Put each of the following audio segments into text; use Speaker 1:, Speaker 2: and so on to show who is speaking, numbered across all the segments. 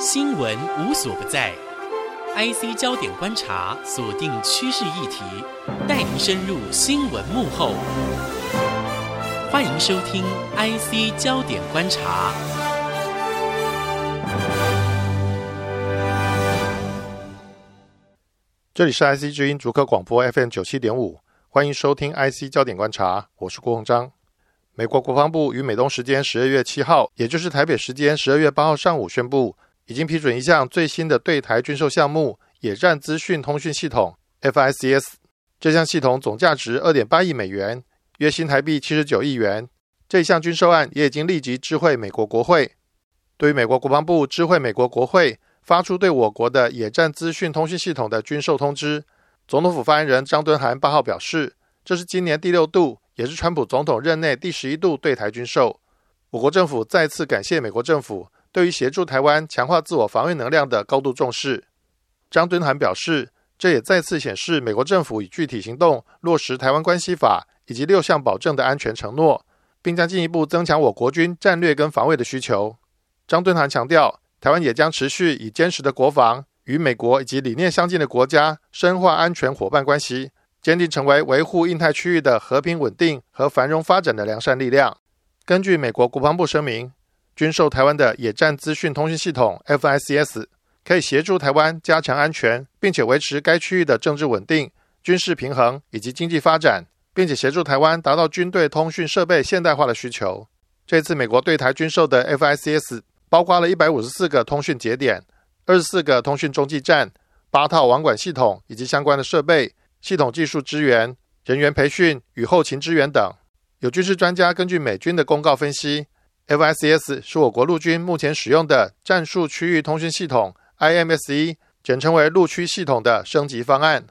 Speaker 1: 新闻无所不在，IC 焦点观察锁定趋势议题，带您深入新闻幕后。欢迎收听 IC 焦点观察。
Speaker 2: 这里是 IC 之音逐客广播 FM 九七点五，欢迎收听 IC 焦点观察，我是郭鸿章。美国国防部于美东时间十二月七号，也就是台北时间十二月八号上午宣布，已经批准一项最新的对台军售项目——野战资讯通讯系统 （FICS）。这项系统总价值二点八亿美元，约新台币七十九亿元。这项军售案也已经立即知会美国国会。对于美国国防部知会美国国会发出对我国的野战资讯通讯系统的军售通知，总统府发言人张敦涵八号表示，这是今年第六度。也是川普总统任内第十一度对台军售，我国政府再次感谢美国政府对于协助台湾强化自我防卫能量的高度重视。张敦涵表示，这也再次显示美国政府以具体行动落实《台湾关系法》以及六项保证的安全承诺，并将进一步增强我国军战略跟防卫的需求。张敦涵强调，台湾也将持续以坚实的国防与美国以及理念相近的国家深化安全伙伴关系。坚定成为维护印太区域的和平稳定和繁荣发展的良善力量。根据美国国防部声明，军售台湾的野战资讯通讯系统 FICS 可以协助台湾加强安全，并且维持该区域的政治稳定、军事平衡以及经济发展，并且协助台湾达到军队通讯设备现代化的需求。这次美国对台军售的 FICS 包括了一百五十四个通讯节点、二十四个通讯中继站、八套网管系统以及相关的设备。系统技术支援、人员培训与后勤支援等。有军事专家根据美军的公告分析，FICS 是我国陆军目前使用的战术区域通讯系统 （IMSE），简称为陆区系统的升级方案。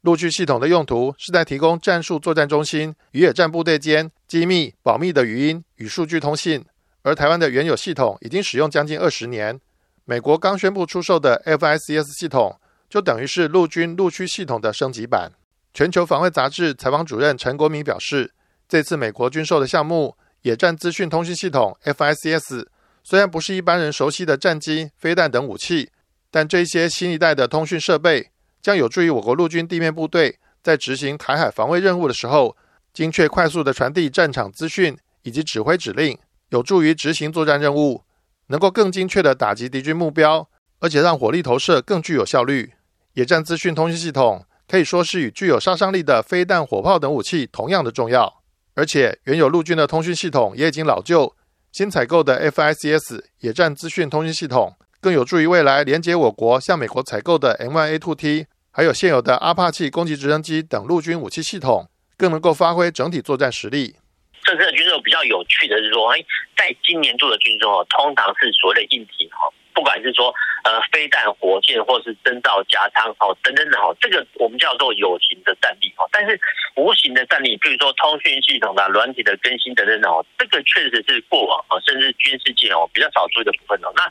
Speaker 2: 陆区系统的用途是在提供战术作战中心与野战部队间机密保密的语音与数据通信。而台湾的原有系统已经使用将近二十年，美国刚宣布出售的 FICS 系统。就等于是陆军陆区系统的升级版。全球防卫杂志采访主任陈国民表示，这次美国军售的项目——野战资讯通讯系统 （FICS），虽然不是一般人熟悉的战机、飞弹等武器，但这些新一代的通讯设备将有助于我国陆军地面部队在执行台海防卫任务的时候，精确快速的传递战场资讯以及指挥指令，有助于执行作战任务，能够更精确的打击敌军目标，而且让火力投射更具有效率。野战资讯通讯系统可以说是与具有杀伤力的飞弹、火炮等武器同样的重要，而且原有陆军的通讯系统也已经老旧，新采购的 FICS 野战资讯通讯系统更有助于未来连接我国向美国采购的 M1A2T，还有现有的阿帕奇攻击直升机等陆军武器系统，更能够发挥整体作战实力。
Speaker 3: 这次的军售比较有趣的是说，哎，在今年度的军售通常是所谓的硬体哈。不管是说呃飞弹、火箭，或是征兆加仓哦等等等哦，这个我们叫做有形的战力哦。但是无形的战力，比如说通讯系统的软体的更新等等哦，这个确实是过往哦，甚至军事界哦比较少注意的部分哦。那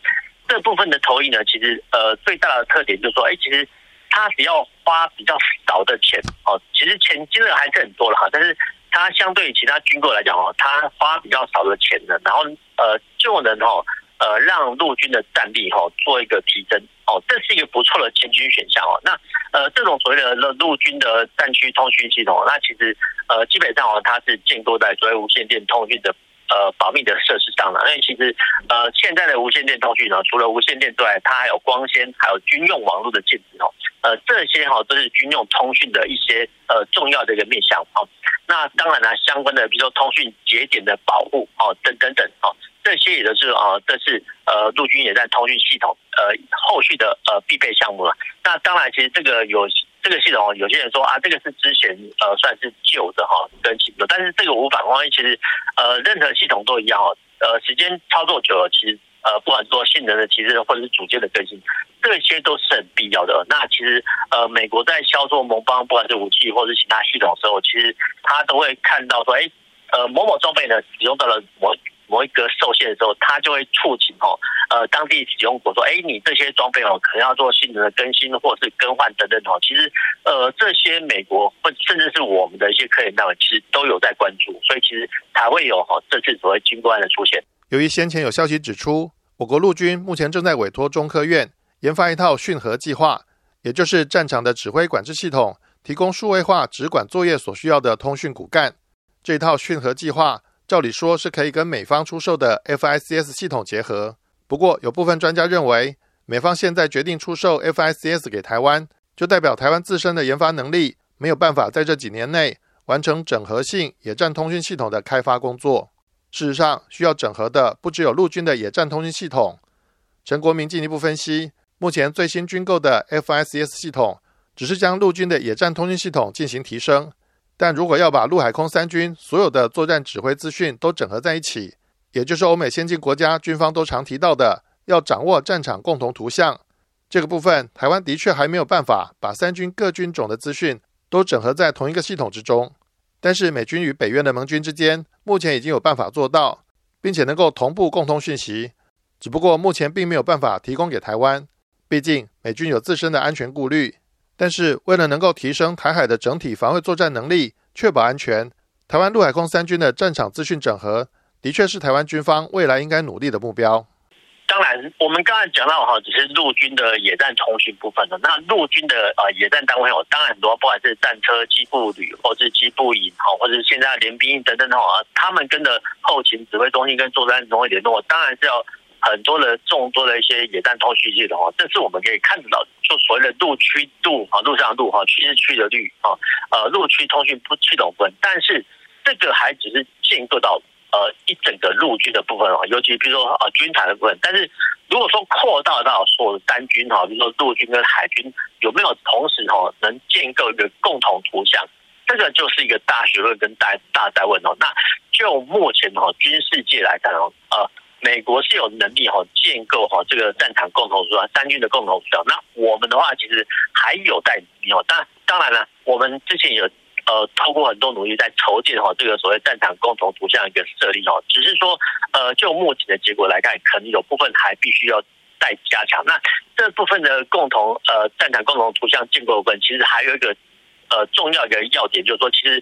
Speaker 3: 这部分的投影呢，其实呃最大的特点就是说，哎，其实它只要花比较少的钱哦，其实钱金额还是很多了哈，但是它相对于其他军购来讲哦，它花比较少的钱呢，然后呃就能哦。呃，让陆军的战力哈做一个提升哦，这是一个不错的前军选项哦。那呃，这种所谓的陆军的战区通讯系统，那其实呃基本上哦，它是建构在所谓无线电通讯的呃保密的设施上了。因为其实呃现在的无线电通讯呢，除了无线电之外，它还有光纤，还有军用网络的建制哦。呃，这些哈都是军用通讯的一些呃重要的一个面向哦。那当然呢，相关的比如说通讯节点的保护哦，等等等哦。这些也都是啊，这是呃陆军野战通讯系统呃后续的呃必备项目了。那当然，其实这个有这个系统，有些人说啊，这个是之前呃算是旧的哈更新的，但是这个无反光，其实呃任何系统都一样哦。呃，时间操作久了，其实呃不管说性能的提升或者是组件的更新，这些都是很必要的。那其实呃美国在销售盟邦不管是武器或者是其他系统的时候，其实他都会看到说，哎呃某某装备呢使用到了某。某一个受限的时候，它就会促请哦，呃，当地使用国说，哎，你这些装备哦，可能要做性能的更新或者是更换等等哦。其实，呃，这些美国或甚至是我们的一些科研单位，其实都有在关注，所以其实才会有哈这次所谓军官的出现。
Speaker 2: 由于先前有消息指出，我国陆军目前正在委托中科院研发一套训核计划，也就是战场的指挥管制系统，提供数位化指管作业所需要的通讯骨干。这套训核计划，照理说是可以跟美方出售的 FICS 系统结合。不过，有部分专家认为，美方现在决定出售 FICS 给台湾，就代表台湾自身的研发能力没有办法在这几年内完成整合性野战通讯系统的开发工作。事实上，需要整合的不只有陆军的野战通讯系统。陈国民进一步分析，目前最新军购的 FICS 系统只是将陆军的野战通讯系统进行提升，但如果要把陆海空三军所有的作战指挥资讯都整合在一起，也就是欧美先进国家军方都常提到的，要掌握战场共同图像，这个部分台湾的确还没有办法把三军各军种的资讯都整合在同一个系统之中。但是美军与北约的盟军之间，目前已经有办法做到，并且能够同步共通讯息，只不过目前并没有办法提供给台湾。毕竟美军有自身的安全顾虑。但是为了能够提升台海的整体防卫作战能力，确保安全，台湾陆海空三军的战场资讯整合，的确是台湾军方未来应该努力的目标。
Speaker 3: 当然，我们刚才讲到哈，只是陆军的野战通讯部分的。那陆军的呃野战单位哦，当然很多，不管是战车、机步旅，或是机步营，哈，或者是现在联兵营等等的话，他们跟着后勤指挥中心跟作战中心联络，当然是要很多的众多的一些野战通讯系统哦。这是我们可以看得到，就所谓的陆区度啊，陆上路哈，区是区的率啊，呃，陆区通讯不系统分。但是这个还只是建构到。呃，一整个陆军的部分哦，尤其比如说呃军团的部分，但是如果说扩大到所有单军哈，比如说陆军跟海军有没有同时哈能建构一个共同图像，这个就是一个大学问跟大大在问哦。那就目前哈军事界来看哦，呃，美国是有能力哈建构哈这个战场共同图像，三军的共同图像。那我们的话其实还有待努力哦。当当然了，我们之前有。呃，透过很多努力在筹建哈这个所谓战场共同图像一个设立哦，只是说呃就目前的结果来看，可能有部分还必须要再加强。那这部分的共同呃战场共同图像建构部分，其实还有一个呃重要的要点，就是说其实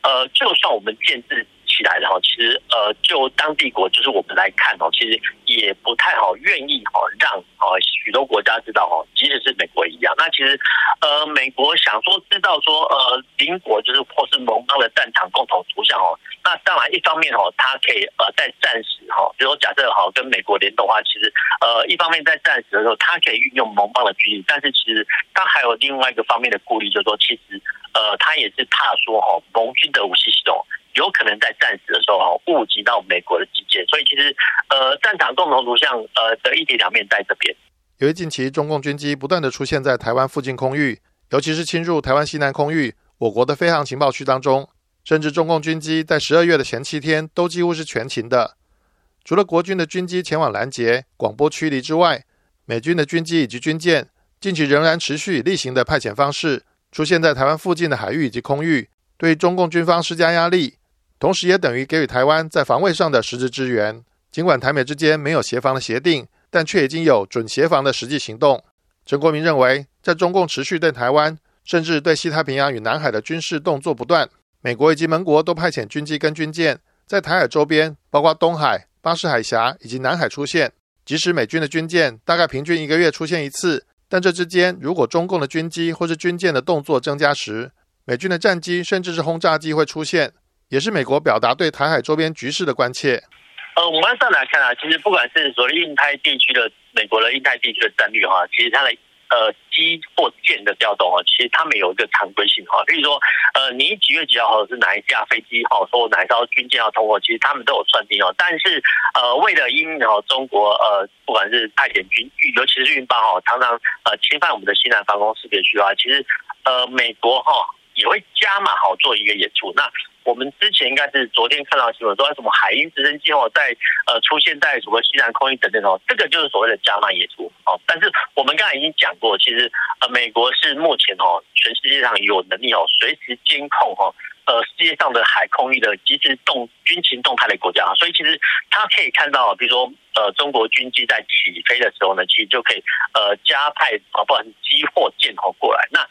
Speaker 3: 呃就算我们建制。起来的哈，其实呃，就当地国就是我们来看哦，其实也不太好愿意哦让哦许多国家知道哦，即使是美国一样。那其实呃，美国想说知道说呃邻国就是或是盟邦的战场共同图像哦，那当然一方面哦，它可以呃在战时哈，比如说假设好跟美国联动的话，其实呃一方面在战时的时候，它可以运用盟邦的军力，但是其实它还有另外一个方面的顾虑，就是说其实呃它也是怕说哈盟军的武器系统。有可能在战时的时候哈误及到美国的基建，所以其实呃战场共同图像呃的一体两面在这边。
Speaker 2: 由于近期中共军机不断的出现在台湾附近空域，尤其是侵入台湾西南空域，我国的飞航情报区当中，甚至中共军机在十二月的前七天都几乎是全勤的。除了国军的军机前往拦截、广播驱离之外，美军的军机以及军舰近期仍然持续以例行的派遣方式出现在台湾附近的海域以及空域，对中共军方施加压力。同时，也等于给予台湾在防卫上的实质支援。尽管台美之间没有协防的协定，但却已经有准协防的实际行动。陈国民认为，在中共持续对台湾，甚至对西太平洋与南海的军事动作不断，美国以及盟国都派遣军机跟军舰在台海周边，包括东海、巴士海峡以及南海出现。即使美军的军舰大概平均一个月出现一次，但这之间如果中共的军机或是军舰的动作增加时，美军的战机甚至是轰炸机会出现。也是美国表达对台海周边局势的关切。
Speaker 3: 呃，我们上来看啊，其实不管是所谓印太地区的美国的印太地区的战略哈，其实它的呃机或舰的调动啊，其实他们有一个常规性哈。比如说，呃，你几月几号或者是哪一架飞机哈，说哪一艘军舰要通过，其实他们都有算定哦。但是呃，为了因哦中国呃，不管是派遣军，尤其是运八哈，常常呃侵犯我们的西南防空识别区啊，其实呃美国哈也会加码好做一个演出。那我们之前应该是昨天看到新闻说，什么海鹰直升机哦，在呃出现在什么西南空域等等哦，这个就是所谓的加码演出哦。但是我们刚才已经讲过，其实呃美国是目前哦全世界上有能力哦随时监控哈呃世界上的海空域的即时动军情动态的国家，所以其实他可以看到，比如说呃中国军机在起飞的时候呢，其实就可以呃加派啊不管机或舰哦过来那。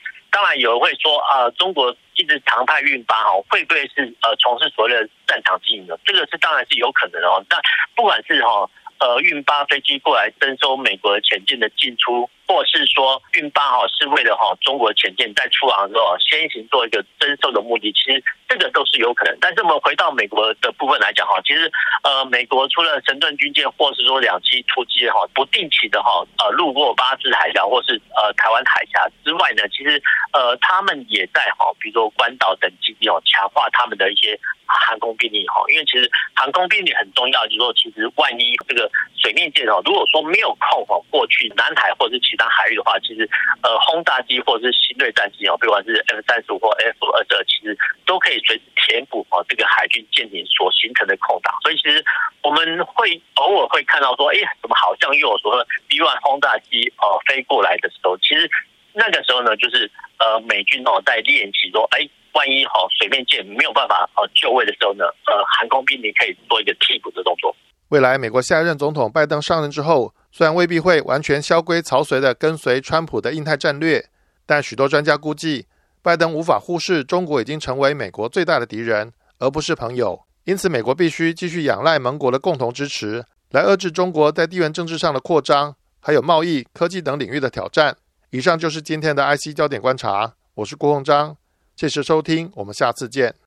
Speaker 3: 有人会说啊，中国一直常态运八哈，会不会是呃从事所谓的战场经营呢？这个是当然是有可能哦。那不管是哈呃运八飞机过来征收美国前进的进出。或是说运八哈是为了哈中国潜舰在出航的时候先行做一个征收的目的，其实这个都是有可能。但是我们回到美国的部分来讲哈，其实呃美国除了神盾军舰或是说两栖突击哈不定期的哈呃路过巴士海峡或是呃台湾海峡之外呢，其实呃他们也在哈比如说关岛等基地哦强化他们的一些航空兵力哈，因为其实航空兵力很重要，就是说其实万一这个水面舰哦如果说没有空哈过去南海或者是其他。海域的话，其实呃轰炸机或者是新锐战机哦，不管是 F 三十五或 F 二十二，其实都可以随时填补哦这个海军舰艇所形成的空档。所以其实我们会偶尔会看到说，哎，怎么好像又有说 B one 轰炸机哦飞过来的时候，其实那个时候呢，就是呃美军哦在练习说，哎，万一哦水面舰没有办法哦就位的时候呢，呃航空兵你可以做一个替补的动作。
Speaker 2: 未来美国下一任总统拜登上任之后。虽然未必会完全萧规曹随的跟随川普的印太战略，但许多专家估计，拜登无法忽视中国已经成为美国最大的敌人，而不是朋友。因此，美国必须继续仰赖盟国的共同支持，来遏制中国在地缘政治上的扩张，还有贸易、科技等领域的挑战。以上就是今天的 IC 焦点观察，我是郭鸿章，谢谢收听，我们下次见。